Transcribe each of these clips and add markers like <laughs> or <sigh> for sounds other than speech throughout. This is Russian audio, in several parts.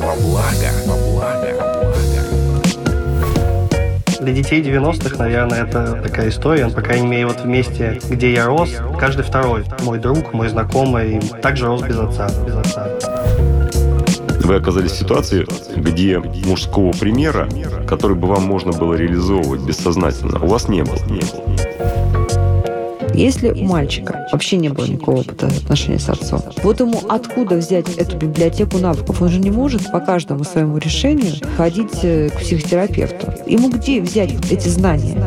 во благо, во благо. Для детей 90-х, наверное, это такая история. По крайней мере, вот в месте, где я рос, каждый второй мой друг, мой знакомый, также рос без отца. Без отца. Вы оказались в ситуации, где мужского примера, который бы вам можно было реализовывать бессознательно, у вас не было. Не было. Если у мальчика вообще не было никакого опыта отношения с отцом, вот ему откуда взять эту библиотеку навыков? Он же не может по каждому своему решению ходить э, к психотерапевту. Ему где взять эти знания?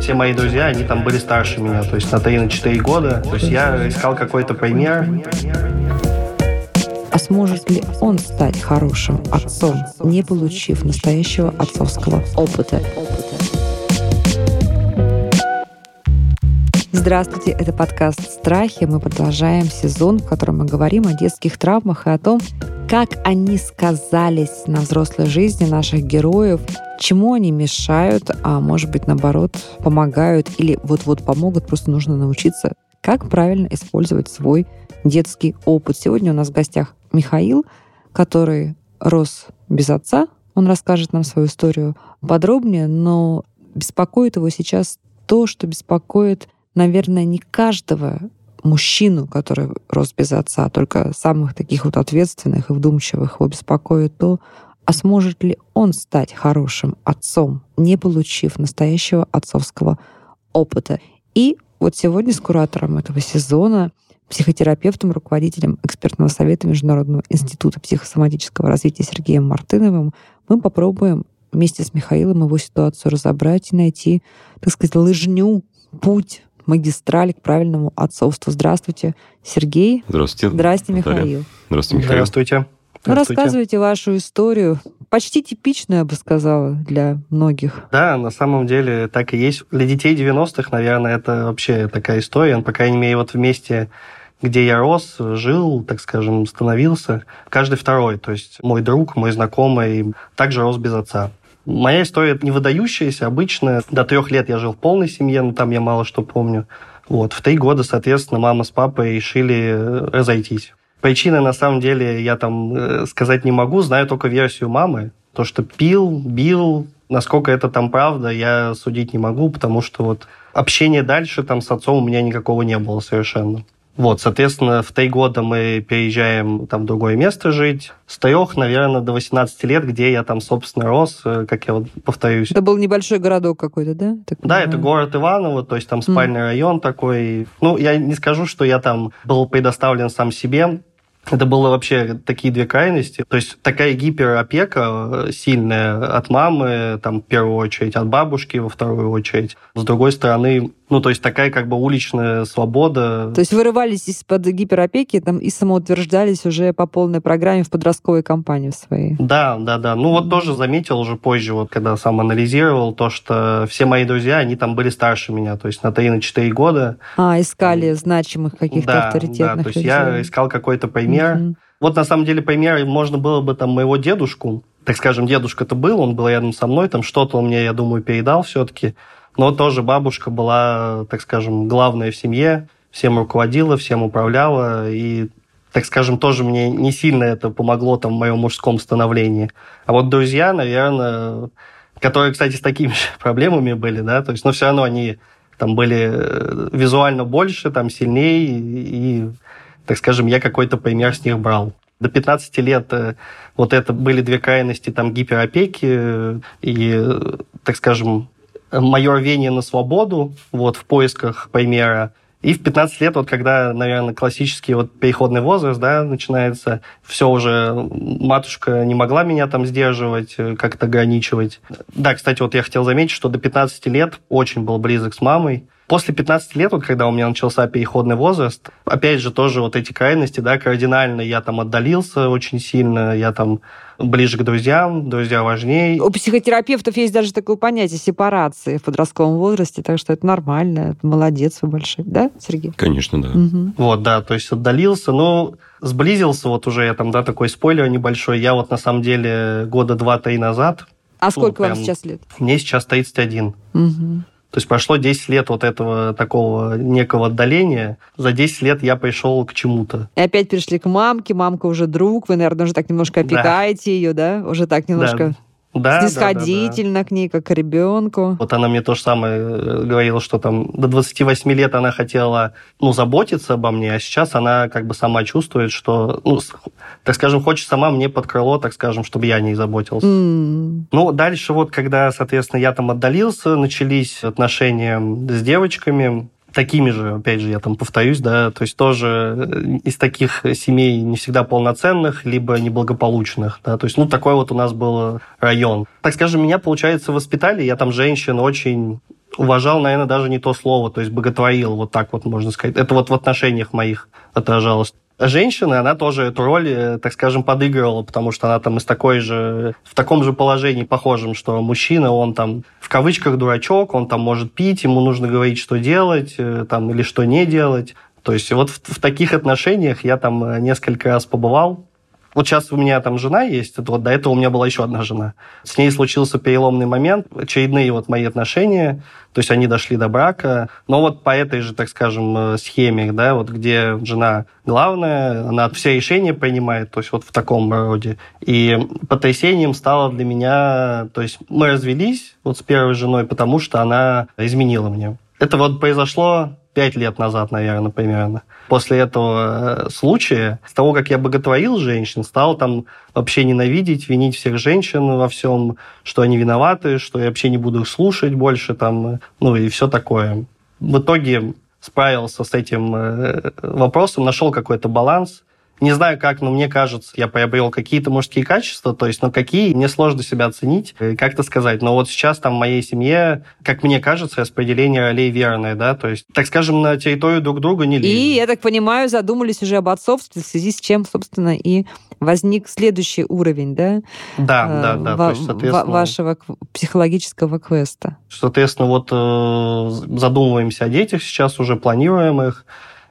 Все мои друзья, они там были старше меня, то есть на 3-4 года. То есть я искал какой-то пример. А сможет ли он стать хорошим отцом, не получив настоящего отцовского опыта? Здравствуйте, это подкаст «Страхи». Мы продолжаем сезон, в котором мы говорим о детских травмах и о том, как они сказались на взрослой жизни наших героев, чему они мешают, а может быть, наоборот, помогают или вот-вот помогут, просто нужно научиться, как правильно использовать свой детский опыт. Сегодня у нас в гостях Михаил, который рос без отца. Он расскажет нам свою историю подробнее, но беспокоит его сейчас то, что беспокоит наверное, не каждого мужчину, который рос без отца, а только самых таких вот ответственных и вдумчивых его беспокоит то, а сможет ли он стать хорошим отцом, не получив настоящего отцовского опыта. И вот сегодня с куратором этого сезона, психотерапевтом, руководителем экспертного совета Международного института психосоматического развития Сергеем Мартыновым мы попробуем вместе с Михаилом его ситуацию разобрать и найти, так сказать, лыжню, путь магистраль к правильному отцовству. Здравствуйте, Сергей. Здравствуйте. Здравствуйте, Михаил. Здравствуйте, Михаил. Здравствуйте. Ну, рассказывайте вашу историю. Почти типичную, я бы сказала, для многих. Да, на самом деле так и есть. Для детей 90-х, наверное, это вообще такая история. По крайней мере, вот вместе где я рос, жил, так скажем, становился, каждый второй. То есть мой друг, мой знакомый также рос без отца. Моя история не выдающаяся, обычная. До трех лет я жил в полной семье, но там я мало что помню. Вот. В три года, соответственно, мама с папой решили э, разойтись. Причины, на самом деле, я там э, сказать не могу, знаю только версию мамы. То, что пил, бил, насколько это там правда, я судить не могу, потому что вот общения дальше там с отцом у меня никакого не было совершенно. Вот, соответственно, в три года мы переезжаем там в другое место жить. С трех, наверное, до 18 лет, где я там, собственно, рос, э, как я вот повторюсь. Это был небольшой городок какой-то, да? Так да, это город Иваново, то есть там спальный mm. район такой. Ну, я не скажу, что я там был предоставлен сам себе. Это было вообще такие две крайности. То есть такая гиперопека э, сильная от мамы, там, в первую очередь, от бабушки во вторую очередь. С другой стороны, ну, то есть такая как бы уличная свобода. То есть вырывались из-под гиперопеки там, и самоутверждались уже по полной программе в подростковой кампании своей. Да, да, да. Ну вот тоже заметил уже позже, вот когда сам анализировал, то, что все мои друзья, они там были старше меня, то есть на 3-4 года. А, искали значимых каких-то да, авторитетных Да, то есть людей. я искал какой-то пример. Угу. Вот на самом деле пример можно было бы там моего дедушку, так скажем, дедушка-то был, он был рядом со мной, там что-то он мне, я думаю, передал все-таки. Но тоже бабушка была, так скажем, главная в семье, всем руководила, всем управляла, и, так скажем, тоже мне не сильно это помогло там в моем мужском становлении. А вот друзья, наверное, которые, кстати, с такими же <laughs> проблемами были, да, то есть, но все равно они там были э, визуально больше, там сильнее, и, так скажем, я какой-то пример с них брал. До 15 лет э, вот это были две крайности там гиперопеки э, и, так скажем, мое рвение на свободу, вот, в поисках примера. И в 15 лет, вот когда, наверное, классический вот переходный возраст, да, начинается, все уже, матушка не могла меня там сдерживать, э, как-то ограничивать. Да, кстати, вот я хотел заметить, что до 15 лет очень был близок с мамой, После 15 лет, вот когда у меня начался переходный возраст, опять же тоже вот эти крайности, да, кардинально я там отдалился очень сильно, я там ближе к друзьям, друзья важнее. У психотерапевтов есть даже такое понятие сепарации в подростковом возрасте, так что это нормально, молодец вы большой, да, Сергей? Конечно, да. Угу. Вот, да, то есть отдалился, но сблизился вот уже, я там, да, такой спойлер небольшой, я вот на самом деле года два-три назад... А сколько ну, прям, вам сейчас лет? Мне сейчас 31. Угу. То есть прошло 10 лет вот этого такого некого отдаления. За 10 лет я пришел к чему-то. И опять пришли к мамке, мамка уже друг, вы, наверное, уже так немножко опекаете да. ее, да? Уже так немножко... Да да, снисходительно да, да, да. к ней, как к ребенку. Вот она мне то же самое э, говорила, что там до 28 лет она хотела, ну, заботиться обо мне, а сейчас она как бы сама чувствует, что, ну, так скажем, хочет сама мне под крыло, так скажем, чтобы я не заботился. Mm. Ну, дальше вот, когда, соответственно, я там отдалился, начались отношения с девочками, такими же, опять же, я там повторюсь, да, то есть тоже э, из таких семей не всегда полноценных, либо неблагополучных, да, то есть, ну, такой вот у нас был район. Так скажем, меня, получается, воспитали, я там женщин очень уважал, наверное, даже не то слово, то есть боготворил, вот так вот можно сказать. Это вот в отношениях моих отражалось женщины, она тоже эту роль, э, так скажем, подыгрывала, потому что она там из такой же, в таком же положении похожем, что мужчина, он там в кавычках дурачок, он там может пить, ему нужно говорить, что делать, э, там, или что не делать. То есть вот в, в таких отношениях я там э, несколько раз побывал, вот сейчас у меня там жена есть, вот до этого у меня была еще одна жена. С ней случился переломный момент, очередные вот мои отношения, то есть они дошли до брака. Но вот по этой же, так скажем, э, схеме, да, вот где жена главная, она все решения принимает, то есть вот в таком роде. И потрясением стало для меня, то есть мы развелись вот с первой женой, потому что она изменила мне. Это вот произошло пять лет назад, наверное, примерно. После этого э, случая, с того, как я боготворил женщин, стал там вообще ненавидеть, винить всех женщин во всем, что они виноваты, что я вообще не буду их слушать больше, там, ну и все такое. В итоге справился с этим э, вопросом, нашел какой-то баланс, не знаю как, но мне кажется, я приобрел какие-то мужские качества, то есть, ну какие, мне сложно себя оценить, как-то сказать. Но вот сейчас там в моей семье, как мне кажется, распределение ролей верное, да, то есть, так скажем, на территорию друг друга не лезем. И, я так понимаю, задумались уже об отцовстве, в связи с чем, собственно, и возник следующий уровень, да? Да, э, да, да. то есть, соответственно, вашего психологического квеста. Соответственно, вот э, задумываемся о детях сейчас, уже планируем их,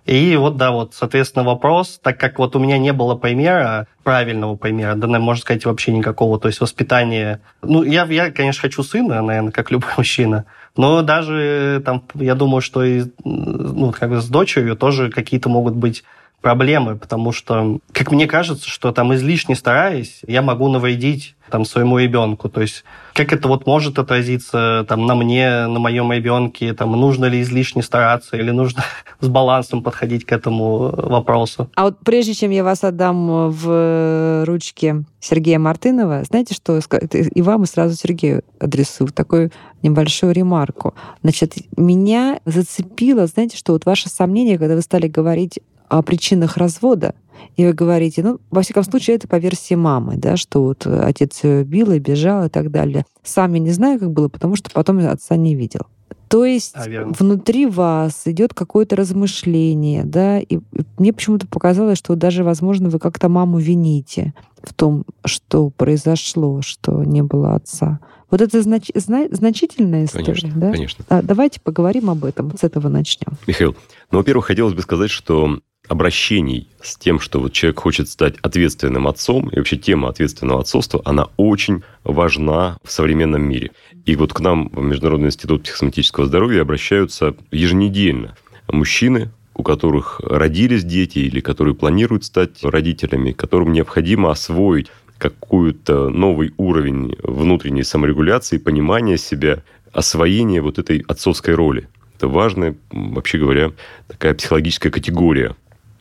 и вот, да, вот, соответственно, вопрос, так как вот у меня не было примера, правильного примера, да, можно сказать, вообще никакого, то есть воспитание... Ну, я, я конечно, хочу сына, наверное, как любой <laughs> мужчина, но даже там, я думаю, что и, ну, как бы с дочерью тоже какие-то могут быть проблемы, потому что, как мне кажется, что там излишне стараясь, я могу навредить там своему ребенку. То есть как это вот может отразиться там на мне, на моем ребенке, там нужно ли излишне стараться или нужно <laughs> с балансом подходить к этому вопросу. А вот прежде чем я вас отдам в ручки Сергея Мартынова, знаете, что и вам, и сразу Сергею адресую такую небольшую ремарку. Значит, меня зацепило, знаете, что вот ваше сомнение, когда вы стали говорить о причинах развода, и вы говорите, ну, во всяком случае, это по версии мамы, да, что вот отец ее бил и бежал и так далее. Сам я не знаю, как было, потому что потом отца не видел. То есть а, внутри вас идет какое-то размышление, да, и мне почему-то показалось, что даже, возможно, вы как-то маму вините в том, что произошло, что не было отца. Вот это знач... зна... значительная история, конечно, да? Конечно. А, давайте поговорим об этом, с этого начнем. Михаил, ну, во-первых, хотелось бы сказать, что обращений с тем, что вот человек хочет стать ответственным отцом, и вообще тема ответственного отцовства, она очень важна в современном мире. И вот к нам в Международный институт психосоматического здоровья обращаются еженедельно мужчины, у которых родились дети или которые планируют стать родителями, которым необходимо освоить какой-то новый уровень внутренней саморегуляции, понимания себя, освоения вот этой отцовской роли. Это важная, вообще говоря, такая психологическая категория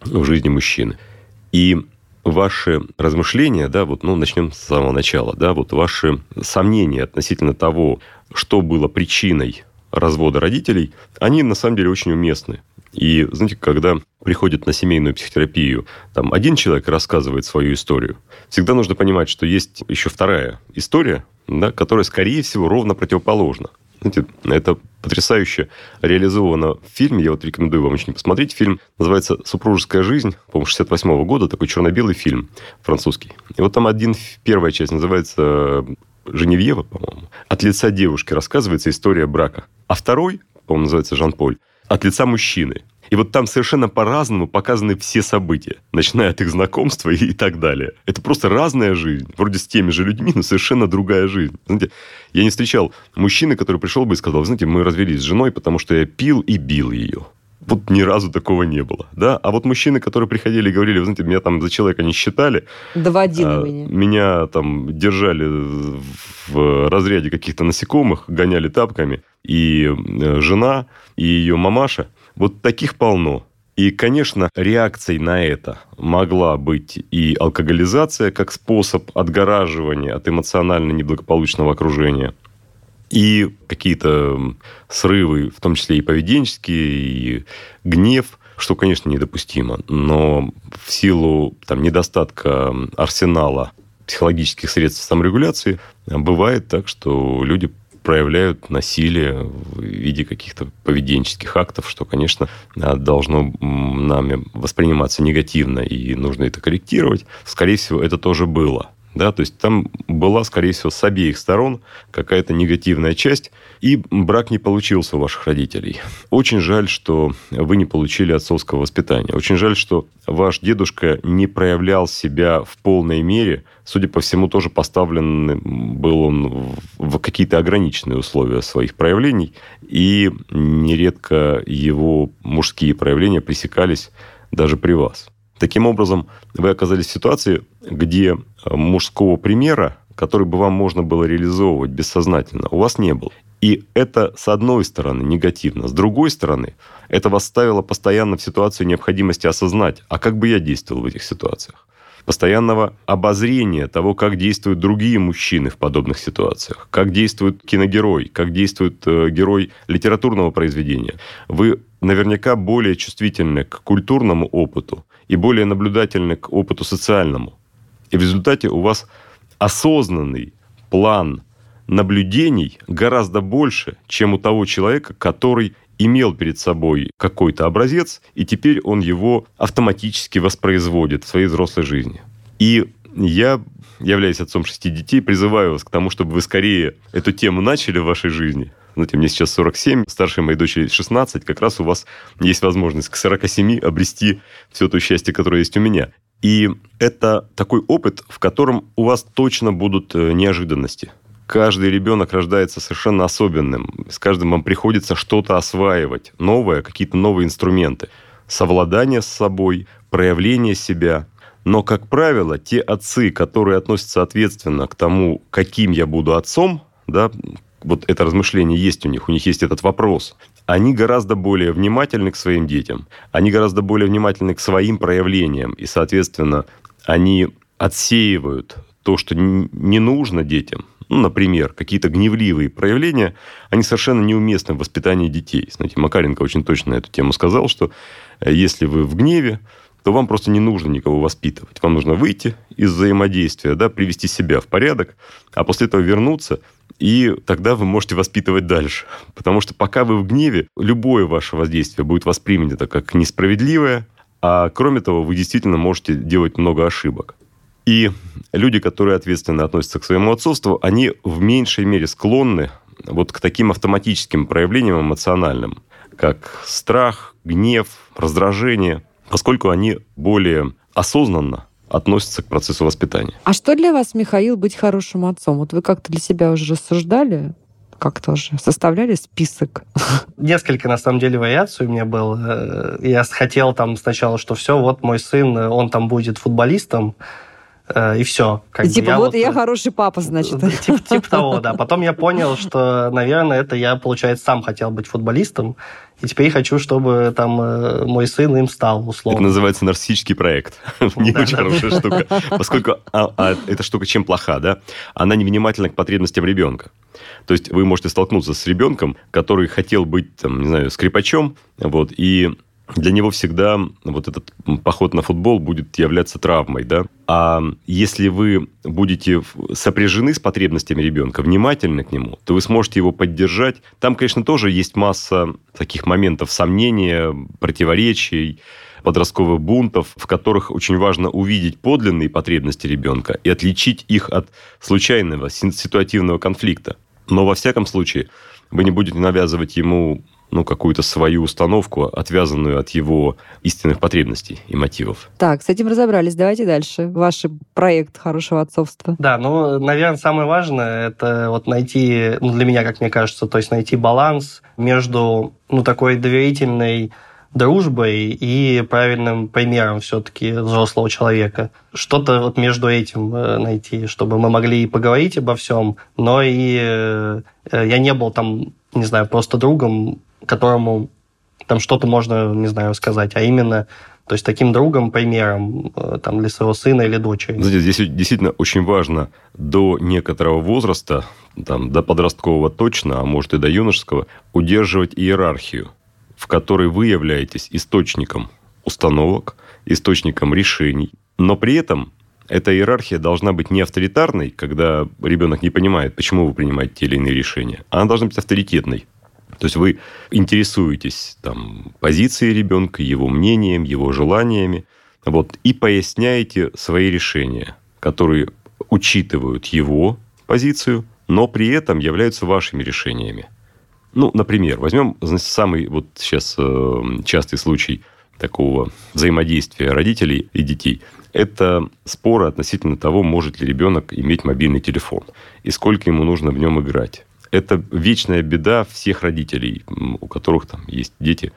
в жизни мужчины. И ваши размышления, да, вот, ну, начнем с самого начала, да, вот ваши сомнения относительно того, что было причиной развода родителей, они на самом деле очень уместны. И, знаете, когда приходит на семейную психотерапию, там один человек рассказывает свою историю, всегда нужно понимать, что есть еще вторая история, да, которая, скорее всего, ровно противоположна. Знаете, это потрясающе реализовано в фильме. Я вот рекомендую вам очень посмотреть. Фильм называется «Супружеская жизнь», по-моему, 68 -го года. Такой черно-белый фильм французский. И вот там один, первая часть называется Женевьева, по-моему. От лица девушки рассказывается история брака. А второй, по-моему, называется Жан-Поль, от лица мужчины. И вот там совершенно по-разному показаны все события, начиная от их знакомства и, и так далее. Это просто разная жизнь. Вроде с теми же людьми, но совершенно другая жизнь. Знаете, я не встречал мужчины, который пришел бы и сказал, знаете, мы развелись с женой, потому что я пил и бил ее вот ни разу такого не было, да. А вот мужчины, которые приходили и говорили, вы знаете, меня там за человека не считали. Доводили а, меня. Меня там держали в разряде каких-то насекомых, гоняли тапками. И э, жена, и ее мамаша. Вот таких полно. И, конечно, реакцией на это могла быть и алкоголизация как способ отгораживания от эмоционально неблагополучного окружения – и какие-то срывы, в том числе и поведенческие, и гнев, что, конечно, недопустимо. Но в силу там, недостатка арсенала психологических средств саморегуляции бывает так, что люди проявляют насилие в виде каких-то поведенческих актов, что, конечно, должно нами восприниматься негативно, и нужно это корректировать. Скорее всего, это тоже было. Да, то есть там была, скорее всего, с обеих сторон какая-то негативная часть, и брак не получился у ваших родителей. Очень жаль, что вы не получили отцовского воспитания. Очень жаль, что ваш дедушка не проявлял себя в полной мере. Судя по всему, тоже поставлен был он в какие-то ограниченные условия своих проявлений, и нередко его мужские проявления пресекались даже при вас. Таким образом, вы оказались в ситуации, где э, мужского примера, который бы вам можно было реализовывать бессознательно, у вас не было. И это, с одной стороны, негативно. С другой стороны, это вас ставило постоянно в ситуацию необходимости осознать, а как бы я действовал в этих ситуациях постоянного обозрения того, как действуют другие мужчины в подобных ситуациях, как действует киногерой, как действует э, герой литературного произведения. Вы наверняка более чувствительны к культурному опыту и более наблюдательны к опыту социальному. И в результате у вас осознанный план наблюдений гораздо больше, чем у того человека, который имел перед собой какой-то образец, и теперь он его автоматически воспроизводит в своей взрослой жизни. И я, являясь отцом шести детей, призываю вас к тому, чтобы вы скорее эту тему начали в вашей жизни. Знаете, мне сейчас 47, старшей моей дочери 16, как раз у вас есть возможность к 47 обрести все то счастье, которое есть у меня. И это такой опыт, в котором у вас точно будут э, неожиданности – каждый ребенок рождается совершенно особенным. С каждым вам приходится что-то осваивать, новое, какие-то новые инструменты. Совладание с собой, проявление себя. Но, как правило, те отцы, которые относятся ответственно к тому, каким я буду отцом, да, вот это размышление есть у них, у них есть этот вопрос, они гораздо более внимательны к своим детям, они гораздо более внимательны к своим проявлениям, и, соответственно, они отсеивают то, что не нужно детям, ну, например, какие-то гневливые проявления, они совершенно неуместны в воспитании детей. Знаете, Макаренко очень точно на эту тему сказал, что э, если вы в гневе, то вам просто не нужно никого воспитывать. Вам нужно выйти из взаимодействия, да, привести себя в порядок, а после этого вернуться, и тогда вы можете воспитывать дальше. <laughs> Потому что пока вы в гневе, любое ваше воздействие будет воспринято как несправедливое, а кроме того, вы действительно можете делать много ошибок. И люди, которые ответственно относятся к своему отцовству, они в меньшей мере склонны вот к таким автоматическим проявлениям эмоциональным, как страх, гнев, раздражение, поскольку они более осознанно относятся к процессу воспитания. А что для вас, Михаил, быть хорошим отцом? Вот вы как-то для себя уже рассуждали? как тоже составляли список? Несколько, на самом деле, вариаций у меня был. Э, я хотел там сначала, что все, вот мой сын, он там будет футболистом, и все. Как типа, я вот, вот я э, хороший папа, значит. Типа, типа того, да. Потом я понял, что, наверное, это я, получается, сам хотел быть футболистом, и теперь хочу, чтобы там э, мой сын им стал, условно. Это называется нарциссический проект. <laughs> Не очень хорошая штука. Поскольку а, а эта штука чем плоха, да? Она невнимательна к потребностям ребенка. То есть вы можете столкнуться с ребенком, который хотел быть, там, не знаю, скрипачом, вот, и для него всегда вот этот поход на футбол будет являться травмой, да. А если вы будете сопряжены с потребностями ребенка, внимательны к нему, то вы сможете его поддержать. Там, конечно, тоже есть масса таких моментов сомнения, противоречий, подростковых бунтов, в которых очень важно увидеть подлинные потребности ребенка и отличить их от случайного ситуативного конфликта. Но во всяком случае, вы не будете навязывать ему ну, какую-то свою установку, отвязанную от его истинных потребностей и мотивов. Так, с этим разобрались. Давайте дальше. Ваш проект хорошего отцовства. Да, ну, наверное, самое важное это вот найти, ну, для меня, как мне кажется, то есть найти баланс между, ну, такой доверительной дружбой и правильным примером все-таки взрослого человека. Что-то вот между этим э, найти, чтобы мы могли и поговорить обо всем, но и э, я не был там, не знаю, просто другом, которому там что-то можно, не знаю, сказать, а именно то есть таким другом, примером э, там, для своего сына или дочери. Знаете, здесь действительно очень важно до некоторого возраста, там, до подросткового точно, а может и до юношеского, удерживать иерархию в которой вы являетесь источником установок, источником решений, но при этом эта иерархия должна быть не авторитарной, когда ребенок не понимает, почему вы принимаете те или иные решения, а она должна быть авторитетной. То есть вы интересуетесь там, позицией ребенка, его мнением, его желаниями, вот, и поясняете свои решения, которые учитывают его позицию, но при этом являются вашими решениями. Ну, например, возьмем самый вот сейчас э, частый случай такого взаимодействия родителей и детей. Это споры относительно того, может ли ребенок иметь мобильный телефон и сколько ему нужно в нем играть. Это вечная беда всех родителей, у которых там есть дети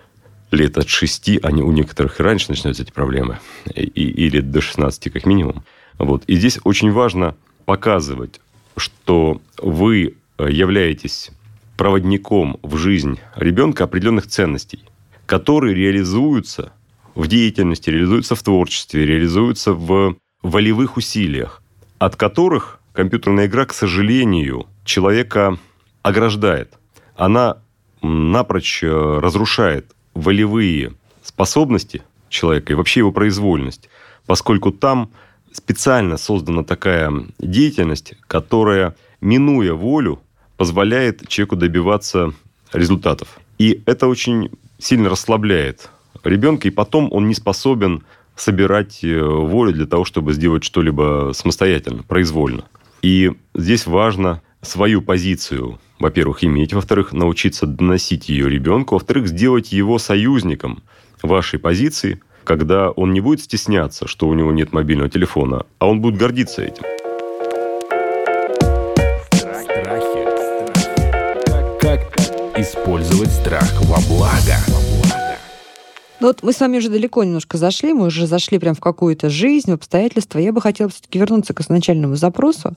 лет от 6, они у некоторых и раньше начинаются эти проблемы, и, или до 16 как минимум. Вот. И здесь очень важно показывать, что вы являетесь проводником в жизнь ребенка определенных ценностей, которые реализуются в деятельности, реализуются в творчестве, реализуются в волевых усилиях, от которых компьютерная игра, к сожалению, человека ограждает. Она напрочь э, разрушает волевые способности человека и вообще его произвольность, поскольку там специально создана такая деятельность, которая, минуя волю, позволяет человеку добиваться результатов. И это очень сильно расслабляет ребенка, и потом он не способен собирать э, волю для того, чтобы сделать что-либо самостоятельно, произвольно. И здесь важно свою позицию, во-первых, иметь, во-вторых, научиться доносить ее ребенку, во-вторых, сделать его союзником вашей позиции, когда он не будет стесняться, что у него нет мобильного телефона, а он будет гордиться этим. Использовать страх во благо. Ну вот мы с вами уже далеко немножко зашли, мы уже зашли прям в какую-то жизнь, в обстоятельства. Я бы хотела все-таки вернуться к изначальному запросу.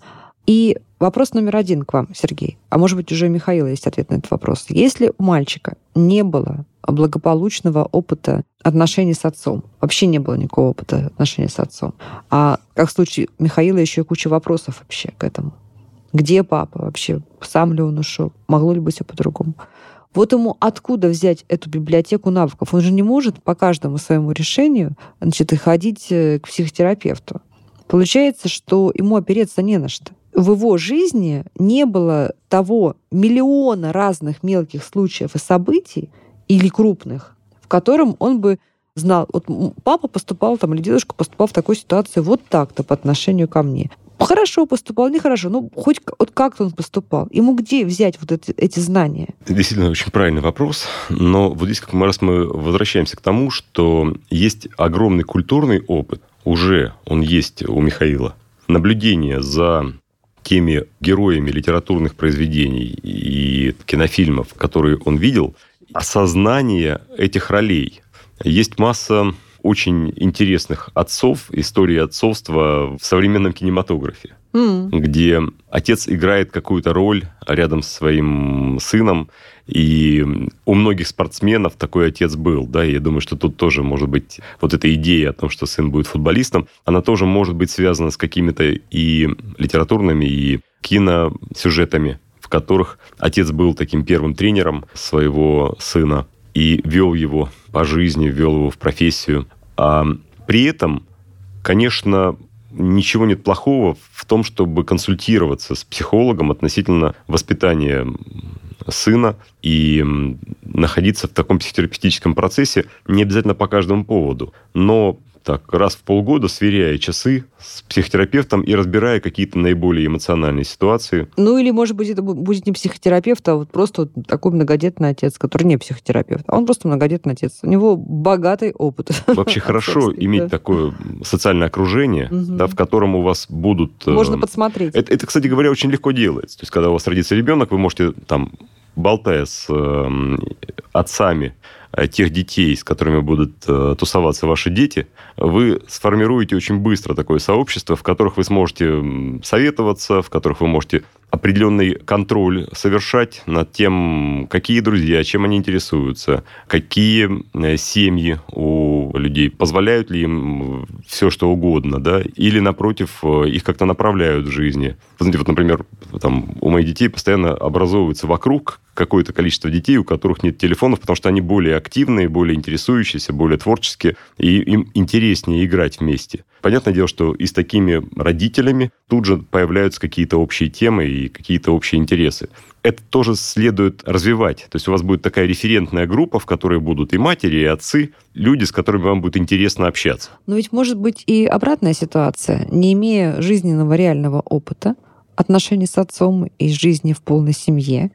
И вопрос номер один к вам, Сергей. А может быть, уже у Михаила есть ответ на этот вопрос. Если у мальчика не было благополучного опыта отношений с отцом, вообще не было никакого опыта отношений с отцом, а как в случае Михаила еще и куча вопросов вообще к этому. Где папа вообще? Сам ли он ушел? Могло ли быть все по-другому? Вот ему откуда взять эту библиотеку навыков? Он же не может по каждому своему решению значит, ходить э, к психотерапевту. Получается, что ему опереться не на что. В его жизни не было того миллиона разных мелких случаев и событий, или крупных, в котором он бы знал, вот папа поступал там, или дедушка поступал в такой ситуации вот так-то по отношению ко мне хорошо поступал, нехорошо, ну, хоть вот как-то он поступал. Ему где взять вот эти, эти знания? Это действительно очень правильный вопрос. Но вот здесь, как мы, раз мы возвращаемся к тому, что есть огромный культурный опыт, уже он есть у Михаила. Наблюдение за теми героями литературных произведений и кинофильмов, которые он видел, осознание этих ролей. Есть масса очень интересных отцов, истории отцовства в современном кинематографе, mm. где отец играет какую-то роль рядом с своим сыном, и у многих спортсменов такой отец был, да, и я думаю, что тут тоже может быть вот эта идея о том, что сын будет футболистом, она тоже может быть связана с какими-то и литературными, и киносюжетами, в которых отец был таким первым тренером своего сына и вел его по жизни, вел его в профессию. А при этом, конечно, ничего нет плохого в том, чтобы консультироваться с психологом относительно воспитания сына и находиться в таком психотерапевтическом процессе не обязательно по каждому поводу. Но так раз в полгода, сверяя часы с психотерапевтом и разбирая какие-то наиболее эмоциональные ситуации. Ну или, может быть, это будет не психотерапевт, а вот просто вот такой многодетный отец, который не психотерапевт, а он просто многодетный отец. У него богатый опыт. <laughs> Вообще хорошо иметь такое социальное окружение, да, в котором у вас будут... Можно э, подсмотреть. Это, это, кстати говоря, очень легко делается. То есть, когда у вас родится ребенок, вы можете там болтая с э, отцами тех детей, с которыми будут э, тусоваться ваши дети, вы сформируете очень быстро такое сообщество, в которых вы сможете советоваться, в которых вы можете определенный контроль совершать над тем, какие друзья, чем они интересуются, какие э, семьи у людей, позволяют ли им все, что угодно, да, или, напротив, э, их как-то направляют в жизни. Знаете, вот, например, там, у моих детей постоянно образовывается вокруг какое-то количество детей, у которых нет телефонов, потому что они более активные, более интересующиеся, более творческие, и им интереснее играть вместе. Понятное дело, что и с такими родителями тут же появляются какие-то общие темы и какие-то общие интересы. Это тоже следует развивать. То есть у вас будет такая референтная группа, в которой будут и матери, и отцы, люди, с которыми вам будет интересно общаться. Но ведь может быть и обратная ситуация. Не имея жизненного реального опыта, отношений с отцом и жизни в полной семье,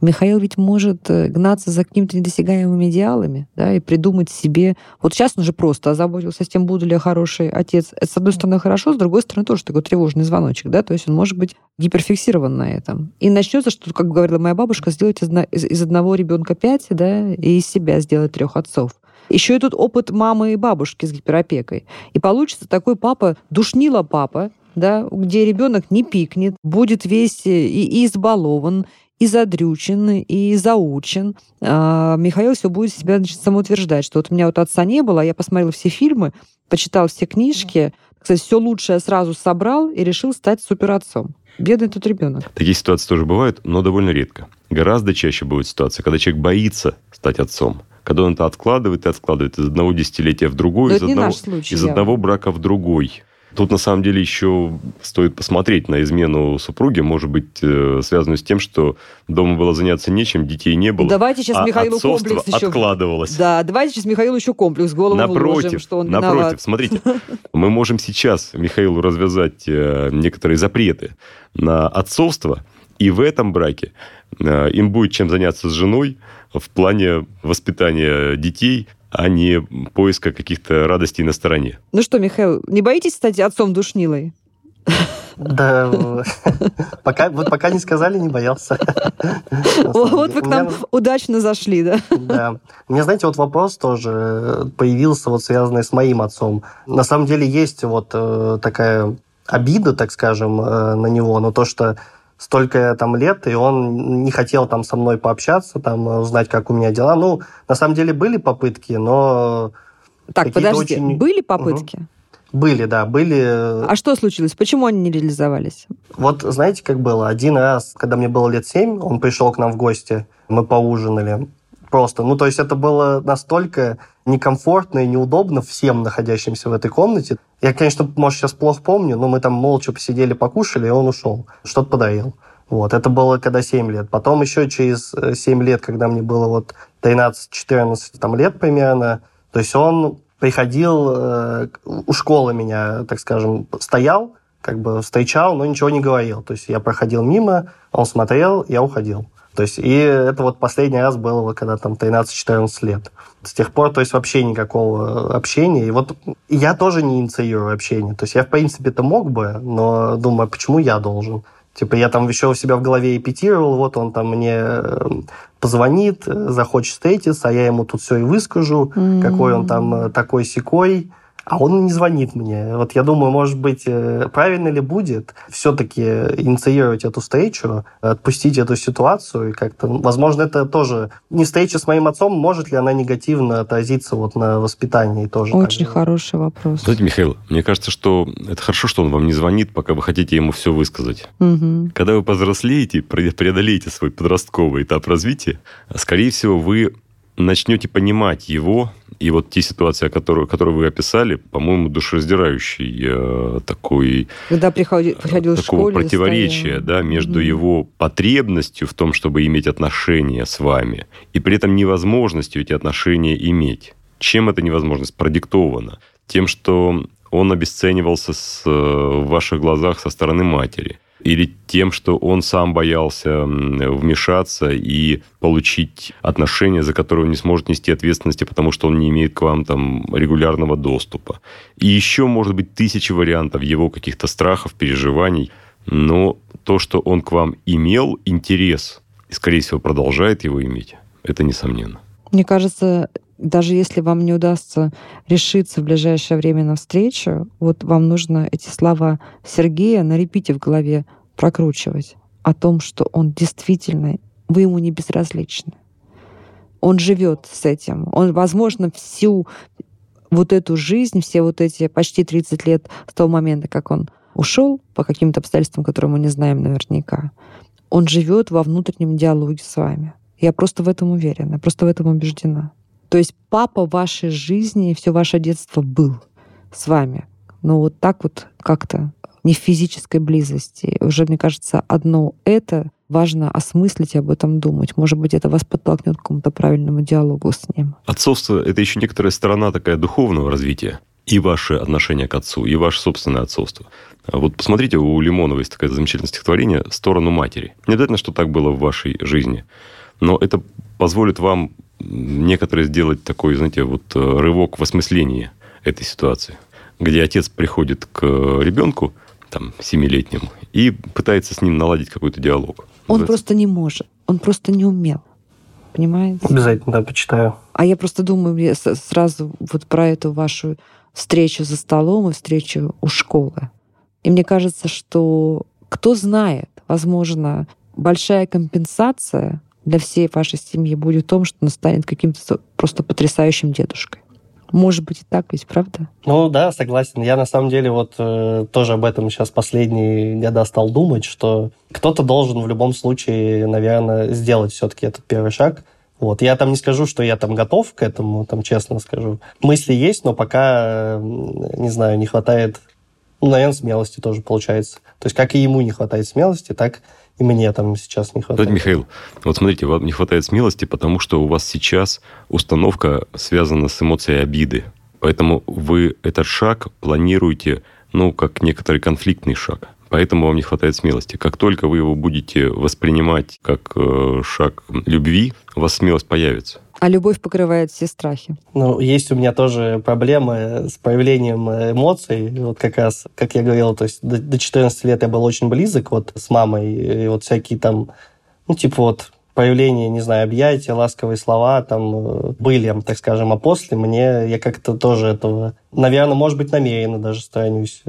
Михаил ведь может э, гнаться за какими-то недосягаемыми идеалами, да, и придумать себе... Вот сейчас он же просто озаботился с тем, буду ли я хороший отец. Это, с одной стороны, хорошо, с другой стороны, тоже такой тревожный звоночек, да, то есть он может быть гиперфиксирован на этом. И начнется, что, как говорила моя бабушка, сделать из, из, из одного ребенка пять, да, и из себя сделать трех отцов. Еще и тут опыт мамы и бабушки с гиперопекой. И получится такой папа, душнила папа, да, где ребенок не пикнет, будет весь и, и избалован, и задрючен, и заучен. А Михаил все будет себя значит, самоутверждать, что вот у меня вот отца не было, а я посмотрела все фильмы, почитал все книжки, кстати, все лучшее сразу собрал и решил стать суперотцом. Бедный тут ребенок. Такие ситуации тоже бывают, но довольно редко. Гораздо чаще будет ситуация, когда человек боится стать отцом когда он это откладывает и откладывает из одного десятилетия в другой, из, одного, случай, из одного брака в другой. Тут, на самом деле, еще стоит посмотреть на измену супруги, может быть, э, связанную с тем, что дома было заняться нечем, детей не было. Давайте сейчас а Михаилу комплекс еще... откладывалось. Да, давайте сейчас Михаилу еще комплекс в голову напротив, вложим, что он Напротив, виноват. смотрите, <laughs> мы можем сейчас Михаилу развязать э, некоторые запреты на отцовство, и в этом браке э, им будет чем заняться с женой в плане воспитания детей, а не поиска каких-то радостей на стороне. Ну что, Михаил, не боитесь стать отцом душнилой? Да, пока, вот пока не сказали, не боялся. Вот вы к нам удачно зашли, да? Да. У меня, знаете, вот вопрос тоже появился, вот связанный с моим отцом. На самом деле есть вот э, такая обида, так скажем, э, на него, но то, что столько там лет, и он не хотел там со мной пообщаться, там узнать, как у меня дела. Ну, на самом деле были попытки, но... Так, подождите, очень... были попытки? Угу. Были, да, были. А что случилось? Почему они не реализовались? Вот знаете, как было? Один раз, когда мне было лет семь, он пришел к нам в гости, мы поужинали. Просто, ну, то есть это было настолько некомфортно и неудобно всем находящимся в этой комнате. Я, конечно, может, сейчас плохо помню, но мы там молча посидели, покушали, и он ушел. Что-то подарил. Вот, это было когда 7 лет. Потом еще через 7 э, лет, когда мне было вот 13-14 там, лет примерно, то есть он приходил э, у школы меня, так скажем, стоял, как бы встречал, но ничего не говорил. То есть я проходил мимо, он смотрел, я уходил. То есть, и это вот последний раз было, когда там 13-14 лет. С тех пор, то есть, вообще никакого общения. И вот я тоже не инициирую общение. То есть, я, в принципе-то мог бы, но думаю, а почему я должен? Типа, я там еще у себя в голове эпитировал, вот он там мне э, позвонит, захочет встретиться, а я ему тут все и выскажу, mm-hmm. какой он там э, такой-сякой а он не звонит мне. Вот я думаю, может быть, э, правильно ли будет все-таки инициировать эту встречу, отпустить эту ситуацию и как-то, возможно, это тоже не встреча с моим отцом, может ли она негативно отразиться вот на воспитании тоже. Очень так, хороший вопрос. Знаете, Михаил, мне кажется, что это хорошо, что он вам не звонит, пока вы хотите ему все высказать. Угу. Когда вы повзрослеете, преодолеете свой подростковый этап развития, скорее всего, вы начнете понимать его, и вот те ситуации, которые, которые вы описали, по-моему, душераздирающий э, такой... Когда приходил, приходил такого противоречия стоял. да, между mm-hmm. его потребностью в том, чтобы иметь отношения с вами, и при этом невозможностью эти отношения иметь. Чем эта невозможность продиктована? тем, что он обесценивался с, э, в ваших глазах со стороны матери, или тем, что он сам боялся вмешаться и получить отношения, за которые он не сможет нести ответственности, потому что он не имеет к вам там регулярного доступа. И еще, может быть, тысячи вариантов его каких-то страхов, переживаний. Но то, что он к вам имел интерес, и, скорее всего, продолжает его иметь, это несомненно. Мне кажется, даже если вам не удастся решиться в ближайшее время на встречу, вот вам нужно эти слова Сергея на репите в голове прокручивать о том, что он действительно, вы ему не безразличны. Он живет с этим. Он, возможно, всю вот эту жизнь, все вот эти почти 30 лет с того момента, как он ушел по каким-то обстоятельствам, которые мы не знаем наверняка, он живет во внутреннем диалоге с вами. Я просто в этом уверена, просто в этом убеждена. То есть папа в вашей жизни все ваше детство был с вами. Но вот так вот как-то не в физической близости. Уже, мне кажется, одно это важно осмыслить и об этом думать. Может быть, это вас подтолкнет к какому-то правильному диалогу с ним. Отцовство — это еще некоторая сторона такая духовного развития. И ваше отношение к отцу, и ваше собственное отцовство. Вот посмотрите, у Лимонова есть такое замечательное стихотворение «Сторону матери». Не обязательно, что так было в вашей жизни, но это позволит вам некоторые сделать такой, знаете, вот э, рывок в осмыслении этой ситуации, где отец приходит к ребенку, там, семилетнему, и пытается с ним наладить какой-то диалог. Он просто не может, он просто не умел. Понимаете? Обязательно, да, почитаю. А я просто думаю сразу вот про эту вашу встречу за столом и встречу у школы. И мне кажется, что кто знает, возможно, большая компенсация для всей вашей семьи будет в том, что он станет каким-то просто потрясающим дедушкой. Может быть и так ведь, правда? Ну да, согласен. Я на самом деле вот э, тоже об этом сейчас последние года стал думать, что кто-то должен в любом случае, наверное, сделать все-таки этот первый шаг. Вот. Я там не скажу, что я там готов к этому, там честно скажу. Мысли есть, но пока, не знаю, не хватает, ну, наверное, смелости тоже получается. То есть как и ему не хватает смелости, так и мне там сейчас не хватает. Знаете, Михаил, вот смотрите, вам не хватает смелости, потому что у вас сейчас установка связана с эмоцией обиды. Поэтому вы этот шаг планируете, ну, как некоторый конфликтный шаг. Поэтому вам не хватает смелости. Как только вы его будете воспринимать как э, шаг любви, у вас смелость появится. А любовь покрывает все страхи. Ну, есть у меня тоже проблемы с появлением эмоций. Вот как раз, как я говорил, то есть до, до 14 лет я был очень близок вот с мамой. И вот всякие там, ну, типа вот появление, не знаю, объятия, ласковые слова там э, были, так скажем, а после мне я как-то тоже этого, наверное, может быть, намеренно даже сторонюсь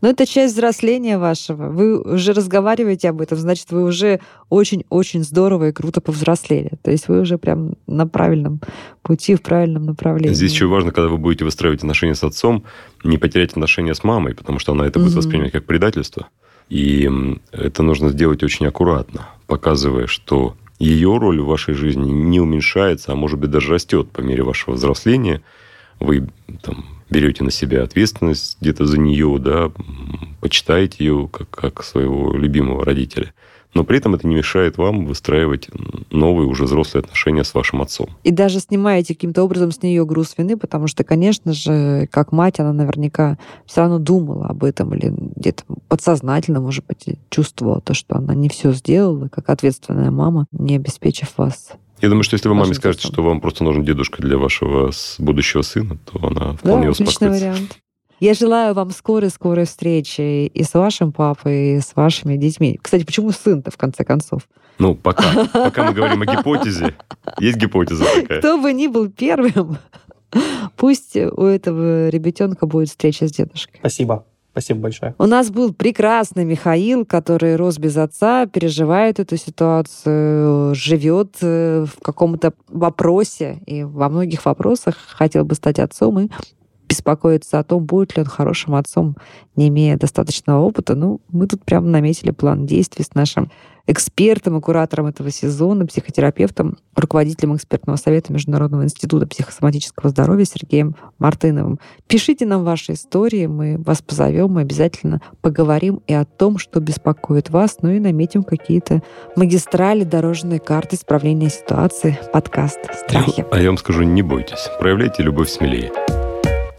но это часть взросления вашего. Вы уже разговариваете об этом, значит, вы уже очень-очень здорово и круто повзрослели. То есть вы уже прям на правильном пути, в правильном направлении. Здесь еще важно, когда вы будете выстраивать отношения с отцом, не потерять отношения с мамой, потому что она это будет воспринимать как предательство. И это нужно сделать очень аккуратно, показывая, что ее роль в вашей жизни не уменьшается, а может быть даже растет по мере вашего взросления. Вы там, берете на себя ответственность где-то за нее, да, почитаете ее как, как своего любимого родителя. Но при этом это не мешает вам выстраивать новые уже взрослые отношения с вашим отцом. И даже снимаете каким-то образом с нее груз вины, потому что, конечно же, как мать, она наверняка все равно думала об этом или где-то подсознательно, может быть, чувствовала то, что она не все сделала, как ответственная мама, не обеспечив вас я думаю, что если вы маме скажете, что вам просто нужен дедушка для вашего будущего сына, то она вполне да, успокоится. вариант. Я желаю вам скорой-скорой встречи и с вашим папой, и с вашими детьми. Кстати, почему сын-то, в конце концов? Ну, пока. Пока мы говорим о гипотезе. Есть гипотеза такая. Кто бы ни был первым, <laughs> пусть у этого ребятенка будет встреча с дедушкой. Спасибо. Спасибо большое. У нас был прекрасный Михаил, который рос без отца, переживает эту ситуацию, живет э, в каком-то вопросе и во многих вопросах хотел бы стать отцом и беспокоиться о том, будет ли он хорошим отцом, не имея достаточного опыта. Ну, мы тут прямо наметили план действий с нашим экспертом и куратором этого сезона, психотерапевтом, руководителем экспертного совета Международного института психосоматического здоровья Сергеем Мартыновым. Пишите нам ваши истории, мы вас позовем, мы обязательно поговорим и о том, что беспокоит вас, ну и наметим какие-то магистрали, дорожные карты исправления ситуации. Подкаст «Страхи». А я вам скажу, не бойтесь, проявляйте любовь смелее.